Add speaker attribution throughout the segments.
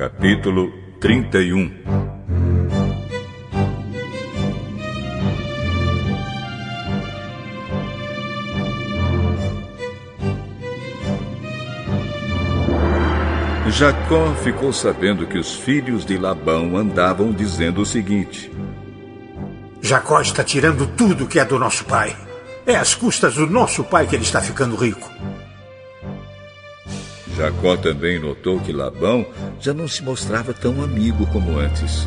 Speaker 1: Capítulo 31 Jacó ficou sabendo que os filhos de Labão andavam dizendo o seguinte:
Speaker 2: Jacó está tirando tudo que é do nosso pai. É às custas do nosso pai que ele está ficando rico.
Speaker 1: Jacó também notou que Labão já não se mostrava tão amigo como antes.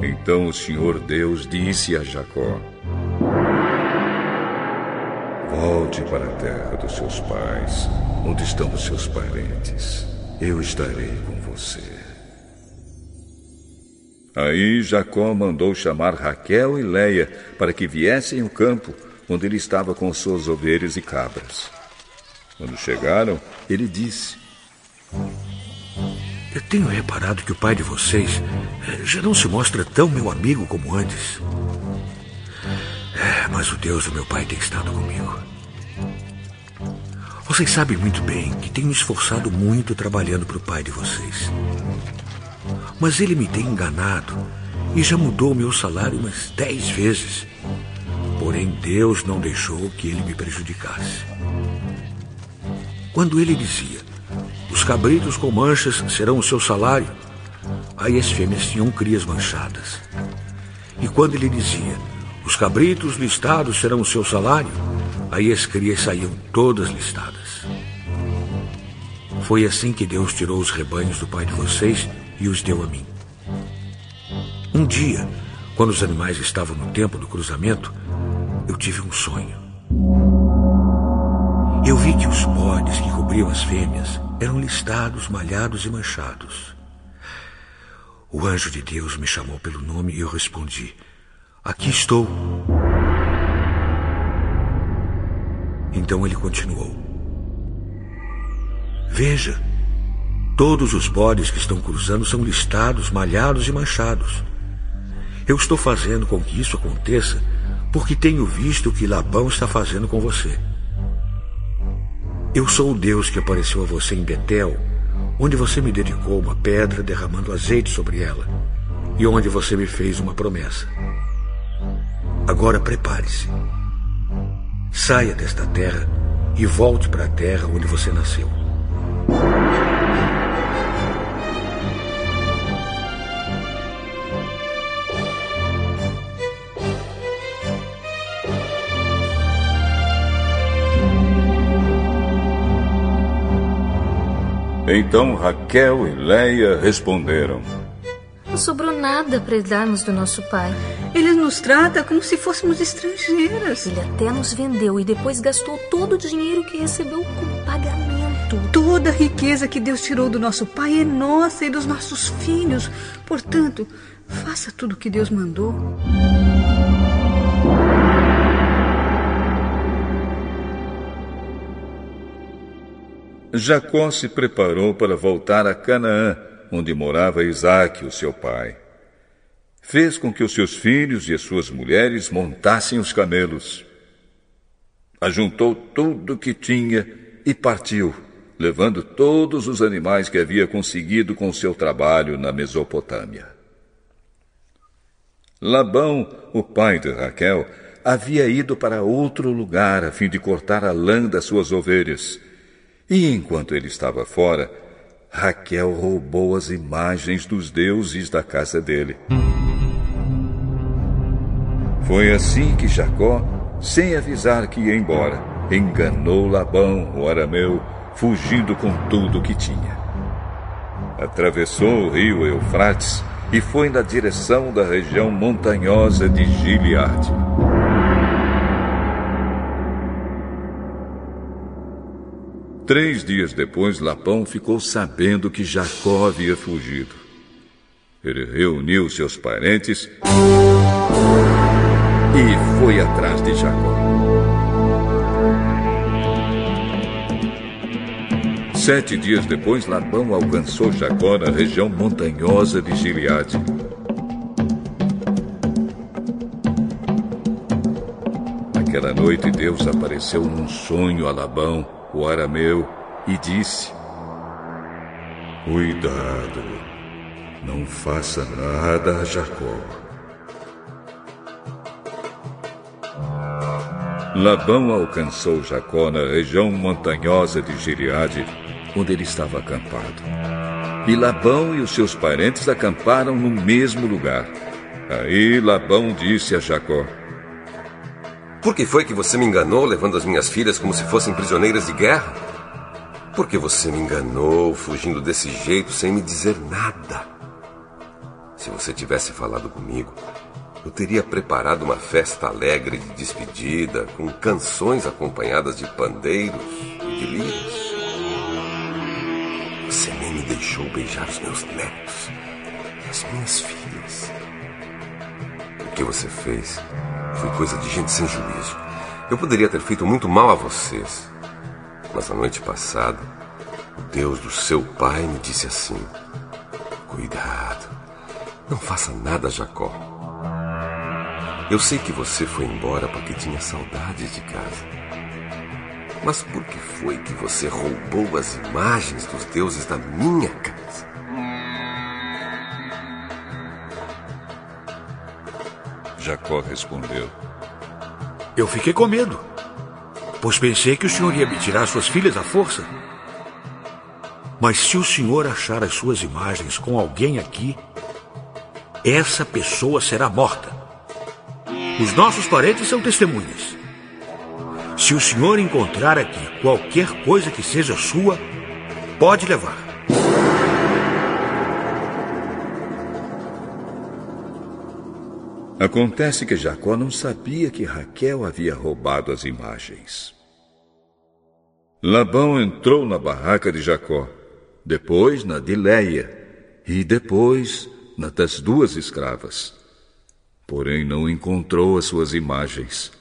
Speaker 1: Então o Senhor Deus disse a Jacó: Volte para a terra dos seus pais, onde estão os seus parentes. Eu estarei com você. Aí Jacó mandou chamar Raquel e Leia para que viessem ao campo onde ele estava com suas ovelhas e cabras. Quando chegaram, ele disse:
Speaker 3: Eu tenho reparado que o pai de vocês eh, já não se mostra tão meu amigo como antes. É, mas o Deus do meu pai tem estado comigo. Vocês sabem muito bem que tenho me esforçado muito trabalhando para o pai de vocês. Mas ele me tem enganado e já mudou o meu salário umas dez vezes. Porém, Deus não deixou que ele me prejudicasse. Quando ele dizia: Os cabritos com manchas serão o seu salário, aí as fêmeas tinham crias manchadas. E quando ele dizia: Os cabritos listados serão o seu salário, aí as crias saíam todas listadas. Foi assim que Deus tirou os rebanhos do pai de vocês e os deu a mim. Um dia, quando os animais estavam no tempo do cruzamento, eu tive um sonho. Eu vi que os bodes que cobriam as fêmeas eram listados, malhados e manchados. O anjo de Deus me chamou pelo nome e eu respondi: Aqui estou. Então ele continuou: Veja, todos os bodes que estão cruzando são listados, malhados e manchados. Eu estou fazendo com que isso aconteça porque tenho visto o que Labão está fazendo com você. Eu sou o Deus que apareceu a você em Betel, onde você me dedicou uma pedra derramando azeite sobre ela, e onde você me fez uma promessa. Agora prepare-se. Saia desta terra e volte para a terra onde você nasceu.
Speaker 1: Então Raquel e Leia responderam:
Speaker 4: Não sobrou nada para darmos do nosso pai.
Speaker 5: Ele nos trata como se fôssemos estrangeiras.
Speaker 4: Ele até nos vendeu e depois gastou todo o dinheiro que recebeu como pagamento.
Speaker 5: Toda a riqueza que Deus tirou do nosso pai é nossa e dos nossos filhos. Portanto, faça tudo o que Deus mandou.
Speaker 1: Jacó se preparou para voltar a Canaã, onde morava Isaque, o seu pai. Fez com que os seus filhos e as suas mulheres montassem os camelos. Ajuntou tudo o que tinha e partiu, levando todos os animais que havia conseguido com seu trabalho na Mesopotâmia. Labão, o pai de Raquel, havia ido para outro lugar a fim de cortar a lã das suas ovelhas e enquanto ele estava fora, Raquel roubou as imagens dos deuses da casa dele. Foi assim que Jacó, sem avisar que ia embora, enganou Labão, o arameu, fugindo com tudo o que tinha. Atravessou o rio Eufrates e foi na direção da região montanhosa de Gileade. Três dias depois, Lapão ficou sabendo que Jacó havia fugido. Ele reuniu seus parentes e foi atrás de Jacó. Sete dias depois, Labão alcançou Jacó na região montanhosa de Gileade. Aquela noite, Deus apareceu num sonho a Labão o arameu, e disse: Cuidado, Não faça nada a Jacó. Labão alcançou Jacó na região montanhosa de Gileade, onde ele estava acampado. E Labão e os seus parentes acamparam no mesmo lugar. Aí Labão disse a Jacó:
Speaker 6: Por que foi que você me enganou, levando as minhas filhas como se fossem prisioneiras de guerra? Por que você me enganou, fugindo desse jeito, sem me dizer nada? Se você tivesse falado comigo, eu teria preparado uma festa alegre de despedida, com canções acompanhadas de pandeiros e de lírios. Você nem me deixou beijar os meus netos e as minhas filhas. O que você fez foi coisa de gente sem juízo. Eu poderia ter feito muito mal a vocês. Mas a noite passada, o Deus do seu pai me disse assim: Cuidado, não faça nada, Jacó. Eu sei que você foi embora porque tinha saudades de casa. Mas por que foi que você roubou as imagens dos deuses da minha casa?
Speaker 1: Jacó respondeu:
Speaker 3: Eu fiquei com medo, pois pensei que o senhor ia me tirar suas filhas à força. Mas se o senhor achar as suas imagens com alguém aqui, essa pessoa será morta. Os nossos parentes são testemunhas. Se o senhor encontrar aqui qualquer coisa que seja sua, pode levar.
Speaker 1: Acontece que Jacó não sabia que Raquel havia roubado as imagens. Labão entrou na barraca de Jacó, depois na de Leia e depois na das duas escravas. Porém não encontrou as suas imagens.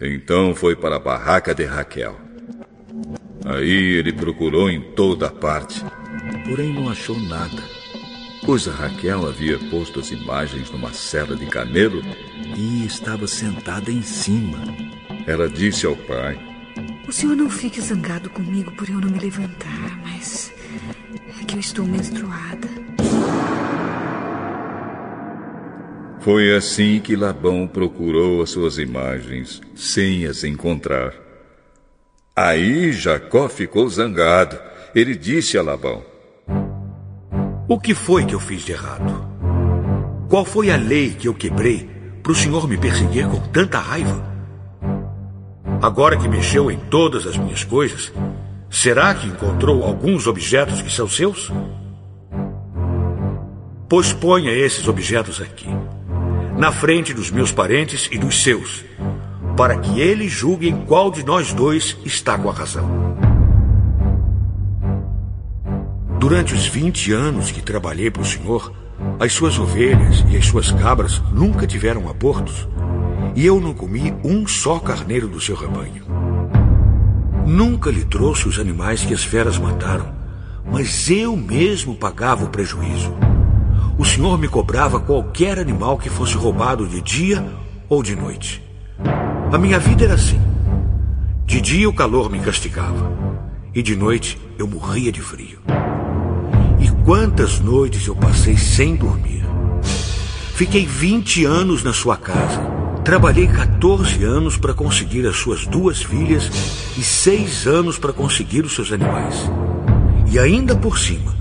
Speaker 1: Então foi para a barraca de Raquel. Aí ele procurou em toda parte, porém não achou nada pois a Raquel havia posto as imagens numa cela de camelo e estava sentada em cima. Ela disse ao pai:
Speaker 5: O senhor não fique zangado comigo por eu não me levantar, mas é que eu estou menstruada.
Speaker 1: Foi assim que Labão procurou as suas imagens, sem as encontrar. Aí Jacó ficou zangado. Ele disse a Labão:
Speaker 3: o que foi que eu fiz de errado? Qual foi a lei que eu quebrei para o senhor me perseguir com tanta raiva? Agora que mexeu em todas as minhas coisas, será que encontrou alguns objetos que são seus? Pois ponha esses objetos aqui, na frente dos meus parentes e dos seus, para que eles julguem qual de nós dois está com a razão. Durante os 20 anos que trabalhei para o senhor, as suas ovelhas e as suas cabras nunca tiveram abortos, e eu não comi um só carneiro do seu rebanho. Nunca lhe trouxe os animais que as feras mataram, mas eu mesmo pagava o prejuízo. O senhor me cobrava qualquer animal que fosse roubado de dia ou de noite. A minha vida era assim. De dia o calor me castigava, e de noite eu morria de frio. Quantas noites eu passei sem dormir. Fiquei 20 anos na sua casa. Trabalhei 14 anos para conseguir as suas duas filhas e seis anos para conseguir os seus animais. E ainda por cima,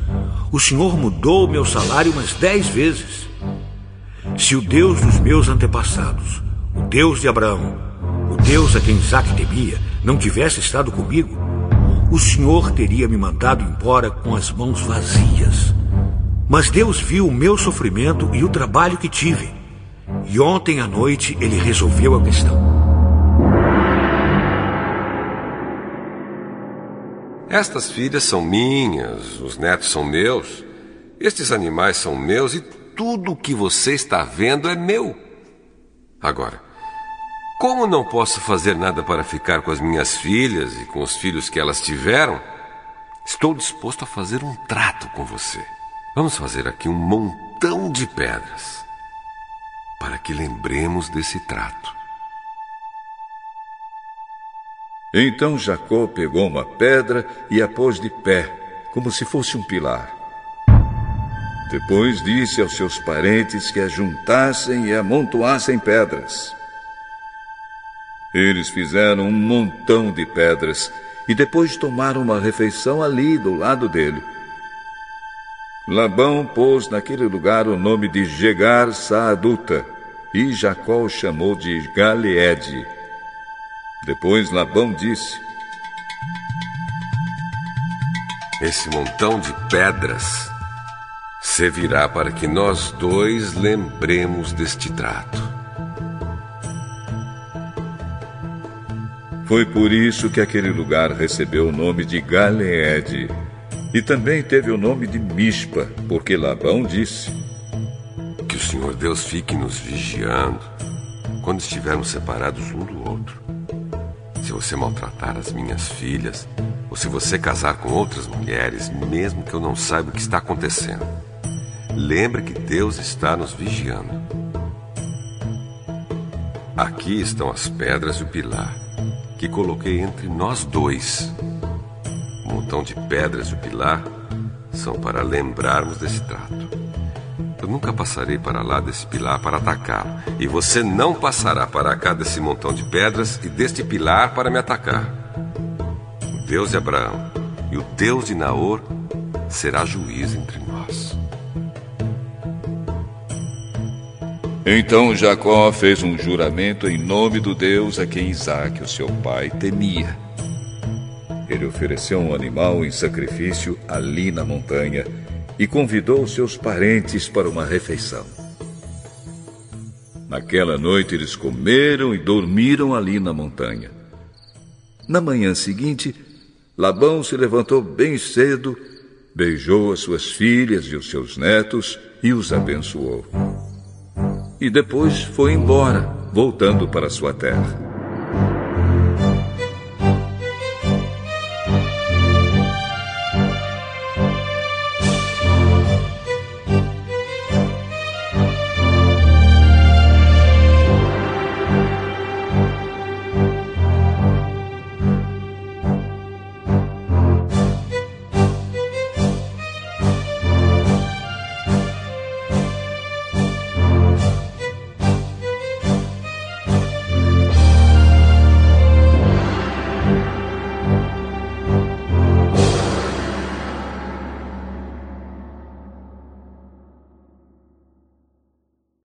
Speaker 3: o senhor mudou meu salário umas dez vezes. Se o Deus dos meus antepassados, o Deus de Abraão, o Deus a quem Isaac temia, não tivesse estado comigo, o Senhor teria me mandado embora com as mãos vazias. Mas Deus viu o meu sofrimento e o trabalho que tive. E ontem à noite ele resolveu a questão.
Speaker 6: Estas filhas são minhas, os netos são meus, estes animais são meus e tudo o que você está vendo é meu. Agora, como não posso fazer nada para ficar com as minhas filhas e com os filhos que elas tiveram, estou disposto a fazer um trato com você. Vamos fazer aqui um montão de pedras para que lembremos desse trato.
Speaker 1: Então Jacó pegou uma pedra e a pôs de pé, como se fosse um pilar. Depois disse aos seus parentes que ajuntassem e amontoassem pedras. Eles fizeram um montão de pedras e depois tomaram uma refeição ali do lado dele. Labão pôs naquele lugar o nome de Jegar Saaduta e Jacó o chamou de Galeede. Depois Labão disse:
Speaker 6: Esse montão de pedras servirá para que nós dois lembremos deste trato.
Speaker 1: Foi por isso que aquele lugar recebeu o nome de Galeede. E também teve o nome de Mispa, porque Labão disse:
Speaker 6: Que o Senhor Deus fique nos vigiando quando estivermos separados um do outro. Se você maltratar as minhas filhas, ou se você casar com outras mulheres, mesmo que eu não saiba o que está acontecendo, lembre que Deus está nos vigiando. Aqui estão as pedras e o pilar que coloquei entre nós dois. O montão de pedras e o pilar são para lembrarmos desse trato. Eu nunca passarei para lá desse pilar para atacá-lo, e você não passará para cá desse montão de pedras e deste pilar para me atacar. O Deus de Abraão e o Deus de Naor será juiz entre
Speaker 1: Então Jacó fez um juramento em nome do Deus a quem Isaac, o seu pai, temia. Ele ofereceu um animal em sacrifício ali na montanha e convidou seus parentes para uma refeição. Naquela noite eles comeram e dormiram ali na montanha. Na manhã seguinte, Labão se levantou bem cedo, beijou as suas filhas e os seus netos e os abençoou e depois foi embora, voltando para sua terra.